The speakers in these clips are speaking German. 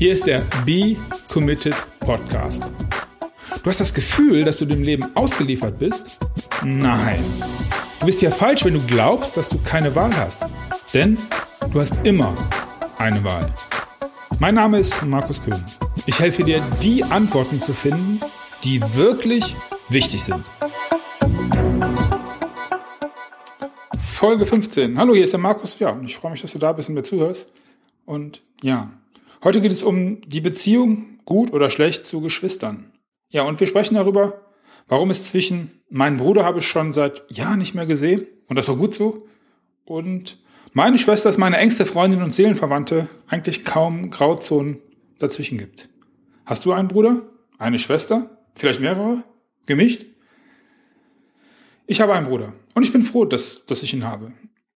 Hier ist der Be Committed Podcast. Du hast das Gefühl, dass du dem Leben ausgeliefert bist? Nein. Du bist ja falsch, wenn du glaubst, dass du keine Wahl hast. Denn du hast immer eine Wahl. Mein Name ist Markus Köhn. Ich helfe dir, die Antworten zu finden, die wirklich wichtig sind. Folge 15. Hallo, hier ist der Markus. Ja, ich freue mich, dass du da bist und mir zuhörst. Und ja, heute geht es um die Beziehung gut oder schlecht zu Geschwistern. Ja, und wir sprechen darüber, warum es zwischen meinen Bruder habe ich schon seit Jahren nicht mehr gesehen und das war gut so. Und meine Schwester ist meine engste Freundin und Seelenverwandte, eigentlich kaum Grauzonen dazwischen gibt. Hast du einen Bruder? Eine Schwester? Vielleicht mehrere? Gemischt? Ich habe einen Bruder und ich bin froh, dass, dass ich ihn habe.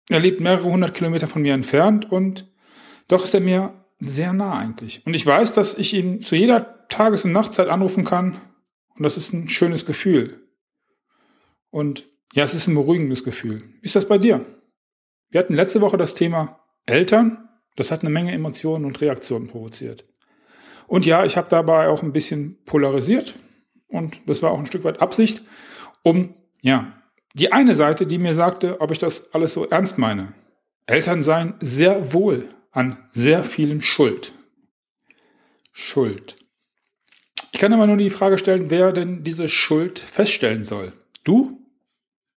Er lebt mehrere hundert Kilometer von mir entfernt und doch ist er mir sehr nah eigentlich. Und ich weiß, dass ich ihn zu jeder Tages- und Nachtzeit anrufen kann und das ist ein schönes Gefühl. Und ja, es ist ein beruhigendes Gefühl. Wie ist das bei dir? Wir hatten letzte Woche das Thema Eltern. Das hat eine Menge Emotionen und Reaktionen provoziert. Und ja, ich habe dabei auch ein bisschen polarisiert und das war auch ein Stück weit Absicht, um ja die eine Seite, die mir sagte, ob ich das alles so ernst meine. Eltern seien sehr wohl an sehr vielen Schuld. Schuld. Ich kann aber nur die Frage stellen, wer denn diese Schuld feststellen soll. Du?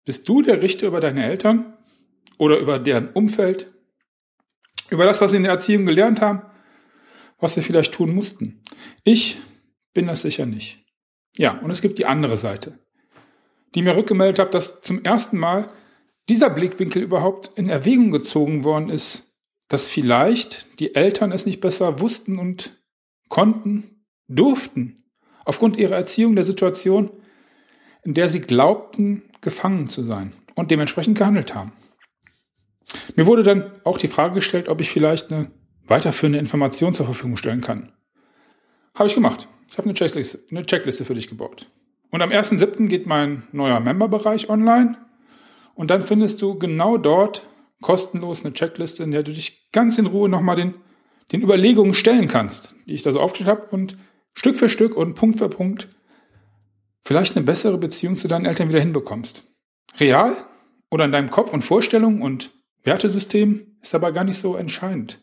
Bist du der Richter über deine Eltern? Oder über deren Umfeld? Über das, was sie in der Erziehung gelernt haben? Was sie vielleicht tun mussten? Ich bin das sicher nicht. Ja, und es gibt die andere Seite die mir rückgemeldet hat, dass zum ersten Mal dieser Blickwinkel überhaupt in Erwägung gezogen worden ist, dass vielleicht die Eltern es nicht besser wussten und konnten, durften, aufgrund ihrer Erziehung der Situation, in der sie glaubten, gefangen zu sein und dementsprechend gehandelt haben. Mir wurde dann auch die Frage gestellt, ob ich vielleicht eine weiterführende Information zur Verfügung stellen kann. Habe ich gemacht. Ich habe eine Checkliste, eine Checkliste für dich gebaut. Und am 1.7. geht mein neuer Member-Bereich online. Und dann findest du genau dort kostenlos eine Checkliste, in der du dich ganz in Ruhe nochmal den, den Überlegungen stellen kannst, die ich da so aufgestellt habe und Stück für Stück und Punkt für Punkt vielleicht eine bessere Beziehung zu deinen Eltern wieder hinbekommst. Real oder in deinem Kopf und Vorstellungen und Wertesystem ist dabei gar nicht so entscheidend.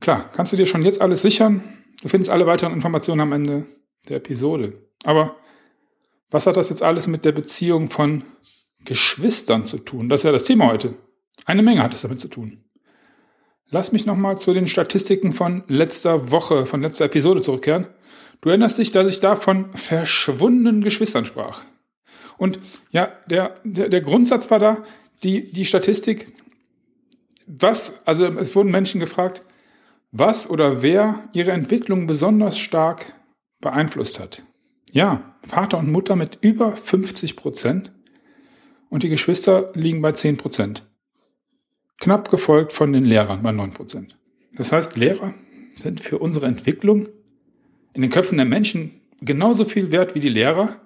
Klar, kannst du dir schon jetzt alles sichern. Du findest alle weiteren Informationen am Ende der Episode. Aber was hat das jetzt alles mit der Beziehung von Geschwistern zu tun? Das ist ja das Thema heute. Eine Menge hat es damit zu tun. Lass mich nochmal zu den Statistiken von letzter Woche, von letzter Episode zurückkehren. Du erinnerst dich, dass ich da von verschwundenen Geschwistern sprach. Und ja, der, der, der Grundsatz war da, die, die Statistik, was, also es wurden Menschen gefragt, was oder wer ihre Entwicklung besonders stark beeinflusst hat. Ja, Vater und Mutter mit über 50 Prozent und die Geschwister liegen bei 10 Prozent. Knapp gefolgt von den Lehrern bei 9 Prozent. Das heißt, Lehrer sind für unsere Entwicklung in den Köpfen der Menschen genauso viel wert wie die Lehrer.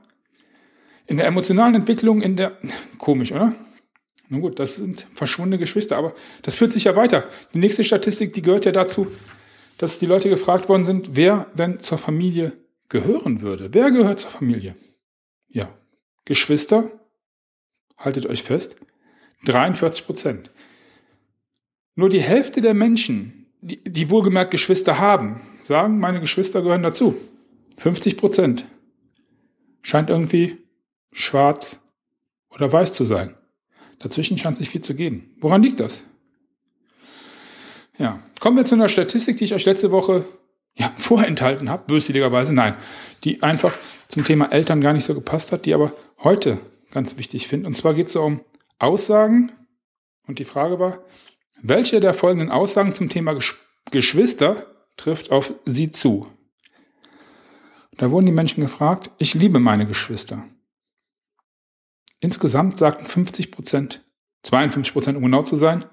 In der emotionalen Entwicklung, in der, komisch, oder? Nun gut, das sind verschwundene Geschwister, aber das führt sich ja weiter. Die nächste Statistik, die gehört ja dazu, dass die Leute gefragt worden sind, wer denn zur Familie gehören würde. Wer gehört zur Familie? Ja, Geschwister, haltet euch fest, 43 Prozent. Nur die Hälfte der Menschen, die, die wohlgemerkt Geschwister haben, sagen, meine Geschwister gehören dazu. 50 Prozent. Scheint irgendwie schwarz oder weiß zu sein. Dazwischen scheint sich viel zu geben. Woran liegt das? Ja, kommen wir zu einer Statistik, die ich euch letzte Woche ja, vorenthalten habe, böswilligerweise, nein, die einfach zum Thema Eltern gar nicht so gepasst hat, die aber heute ganz wichtig finde. Und zwar geht es um Aussagen und die Frage war, welche der folgenden Aussagen zum Thema Geschwister trifft auf sie zu? Da wurden die Menschen gefragt, ich liebe meine Geschwister. Insgesamt sagten 50 Prozent, 52 Prozent um genau zu sein,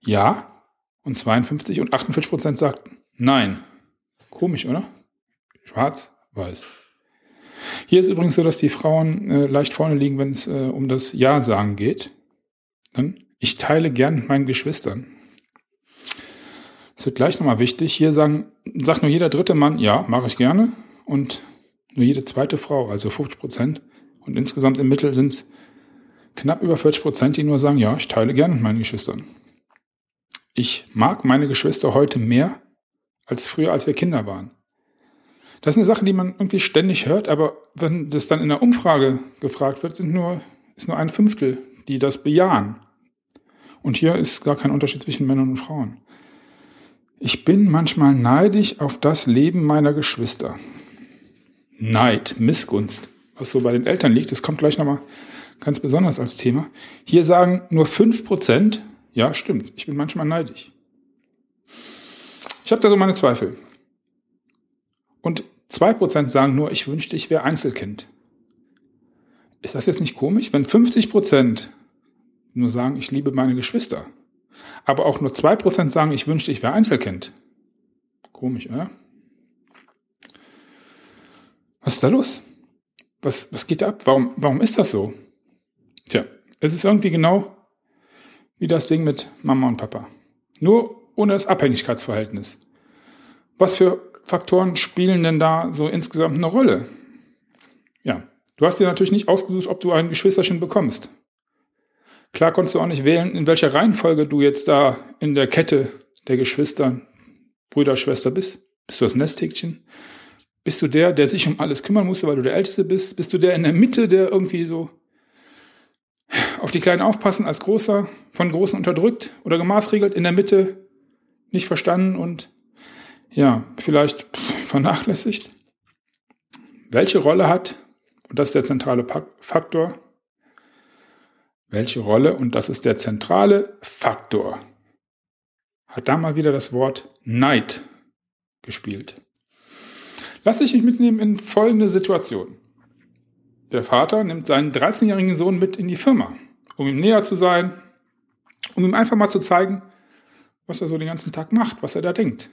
ja, und 52 und 48 Prozent sagten nein. Komisch, oder? Schwarz, weiß. Hier ist übrigens so, dass die Frauen äh, leicht vorne liegen, wenn es äh, um das Ja-Sagen geht. Dann, ich teile gern mit meinen Geschwistern. Es wird gleich nochmal wichtig. Hier sagen, sagt nur jeder dritte Mann, ja, mache ich gerne. Und nur jede zweite Frau, also 50 Prozent. Und insgesamt im Mittel sind es knapp über 40 Prozent, die nur sagen, ja, ich teile gerne mit meinen Geschwistern. Ich mag meine Geschwister heute mehr als früher, als wir Kinder waren. Das ist eine Sache, die man irgendwie ständig hört, aber wenn das dann in der Umfrage gefragt wird, sind nur, ist nur ein Fünftel, die das bejahen. Und hier ist gar kein Unterschied zwischen Männern und Frauen. Ich bin manchmal neidisch auf das Leben meiner Geschwister. Neid, Missgunst, was so bei den Eltern liegt, das kommt gleich nochmal ganz besonders als Thema. Hier sagen nur 5%, ja, stimmt, ich bin manchmal neidisch. Ich habe da so meine Zweifel. Und 2% sagen nur, ich wünschte, ich wäre Einzelkind. Ist das jetzt nicht komisch, wenn 50% nur sagen, ich liebe meine Geschwister, aber auch nur 2% sagen, ich wünschte, ich wäre Einzelkind? Komisch, oder? Was ist da los? Was, was geht da ab? Warum, warum ist das so? Tja, es ist irgendwie genau wie das Ding mit Mama und Papa. Nur ohne das Abhängigkeitsverhältnis. Was für Faktoren spielen denn da so insgesamt eine Rolle? Ja, du hast dir natürlich nicht ausgesucht, ob du ein Geschwisterchen bekommst. Klar konntest du auch nicht wählen, in welcher Reihenfolge du jetzt da in der Kette der Geschwister, Brüder, Schwester bist. Bist du das Nesthäkchen? Bist du der, der sich um alles kümmern musste, weil du der Älteste bist? Bist du der in der Mitte, der irgendwie so auf die Kleinen aufpassen als Großer, von Großen unterdrückt oder gemaßregelt, in der Mitte nicht verstanden und ja, vielleicht vernachlässigt? Welche Rolle hat, und das ist der zentrale Faktor, welche Rolle, und das ist der zentrale Faktor, hat da mal wieder das Wort Neid gespielt. Lass dich mich mitnehmen in folgende Situation. Der Vater nimmt seinen 13-jährigen Sohn mit in die Firma, um ihm näher zu sein, um ihm einfach mal zu zeigen, was er so den ganzen Tag macht, was er da denkt.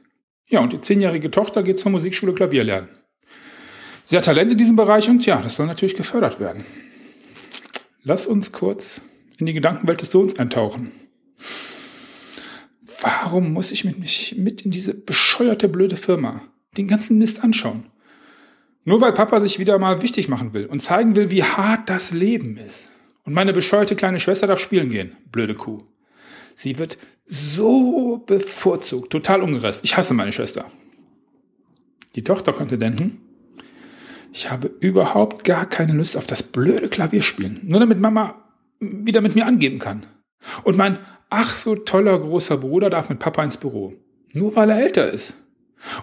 Ja, und die zehnjährige Tochter geht zur Musikschule Klavier lernen. Sie hat Talent in diesem Bereich und ja, das soll natürlich gefördert werden. Lass uns kurz in die Gedankenwelt des Sohns eintauchen. Warum muss ich mich mit in diese bescheuerte blöde Firma? den ganzen Mist anschauen. Nur weil Papa sich wieder mal wichtig machen will und zeigen will, wie hart das Leben ist. Und meine bescheuerte kleine Schwester darf spielen gehen. Blöde Kuh. Sie wird so bevorzugt, total ungerecht. Ich hasse meine Schwester. Die Tochter konnte denken, ich habe überhaupt gar keine Lust auf das blöde Klavierspielen. Nur damit Mama wieder mit mir angeben kann. Und mein ach so toller großer Bruder darf mit Papa ins Büro. Nur weil er älter ist.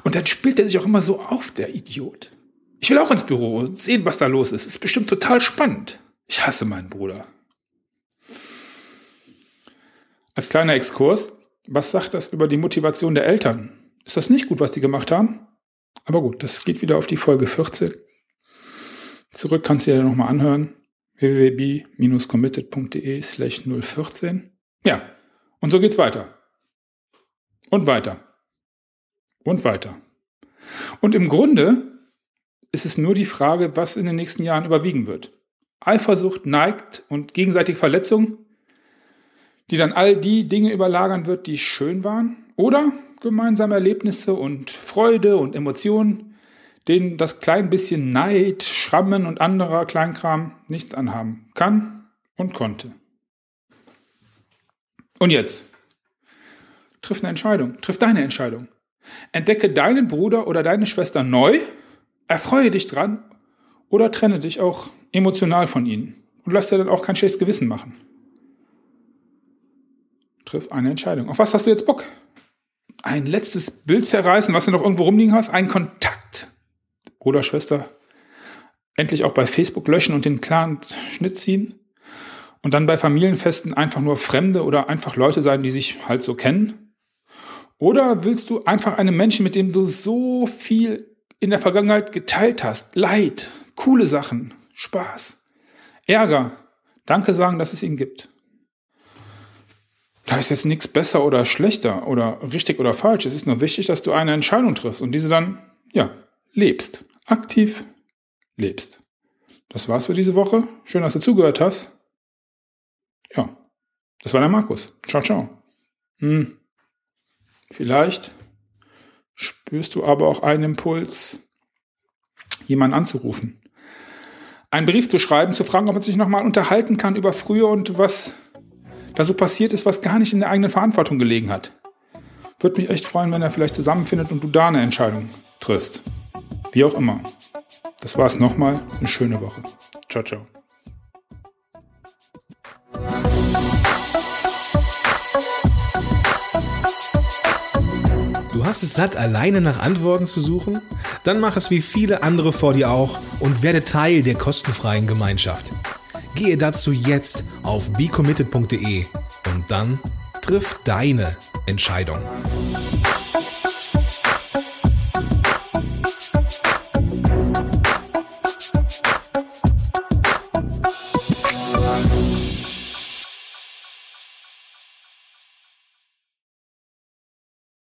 Und dann spielt er sich auch immer so auf, der Idiot. Ich will auch ins Büro und sehen, was da los ist. Ist bestimmt total spannend. Ich hasse meinen Bruder. Als kleiner Exkurs, was sagt das über die Motivation der Eltern? Ist das nicht gut, was die gemacht haben? Aber gut, das geht wieder auf die Folge 14. Zurück kannst du dir ja nochmal anhören. www.committed.de slash 014. Ja, und so geht's weiter. Und weiter und weiter. Und im Grunde ist es nur die Frage, was in den nächsten Jahren überwiegen wird. Eifersucht, Neigt und gegenseitige Verletzung, die dann all die Dinge überlagern wird, die schön waren, oder gemeinsame Erlebnisse und Freude und Emotionen, denen das klein bisschen Neid, Schrammen und anderer Kleinkram nichts anhaben kann und konnte. Und jetzt? Triff eine Entscheidung, triff deine Entscheidung. Entdecke deinen Bruder oder deine Schwester neu, erfreue dich dran oder trenne dich auch emotional von ihnen und lass dir dann auch kein schlechtes Gewissen machen. Triff eine Entscheidung. Auf was hast du jetzt Bock? Ein letztes Bild zerreißen, was du noch irgendwo rumliegen hast? Ein Kontakt. Bruder, Schwester, endlich auch bei Facebook löschen und den klaren Schnitt ziehen? Und dann bei Familienfesten einfach nur Fremde oder einfach Leute sein, die sich halt so kennen? Oder willst du einfach einen Menschen, mit dem du so viel in der Vergangenheit geteilt hast, Leid, coole Sachen, Spaß, Ärger, Danke sagen, dass es ihn gibt? Da ist jetzt nichts besser oder schlechter oder richtig oder falsch. Es ist nur wichtig, dass du eine Entscheidung triffst und diese dann, ja, lebst. Aktiv lebst. Das war's für diese Woche. Schön, dass du zugehört hast. Ja, das war der Markus. Ciao, ciao. Hm. Vielleicht spürst du aber auch einen Impuls, jemanden anzurufen. Einen Brief zu schreiben, zu fragen, ob man sich nochmal unterhalten kann über früher und was da so passiert ist, was gar nicht in der eigenen Verantwortung gelegen hat. Würde mich echt freuen, wenn er vielleicht zusammenfindet und du da eine Entscheidung triffst. Wie auch immer. Das war es nochmal. Eine schöne Woche. Ciao, ciao. Du hast es satt, alleine nach Antworten zu suchen? Dann mach es wie viele andere vor dir auch und werde Teil der kostenfreien Gemeinschaft. Gehe dazu jetzt auf becommitted.de und dann triff deine Entscheidung.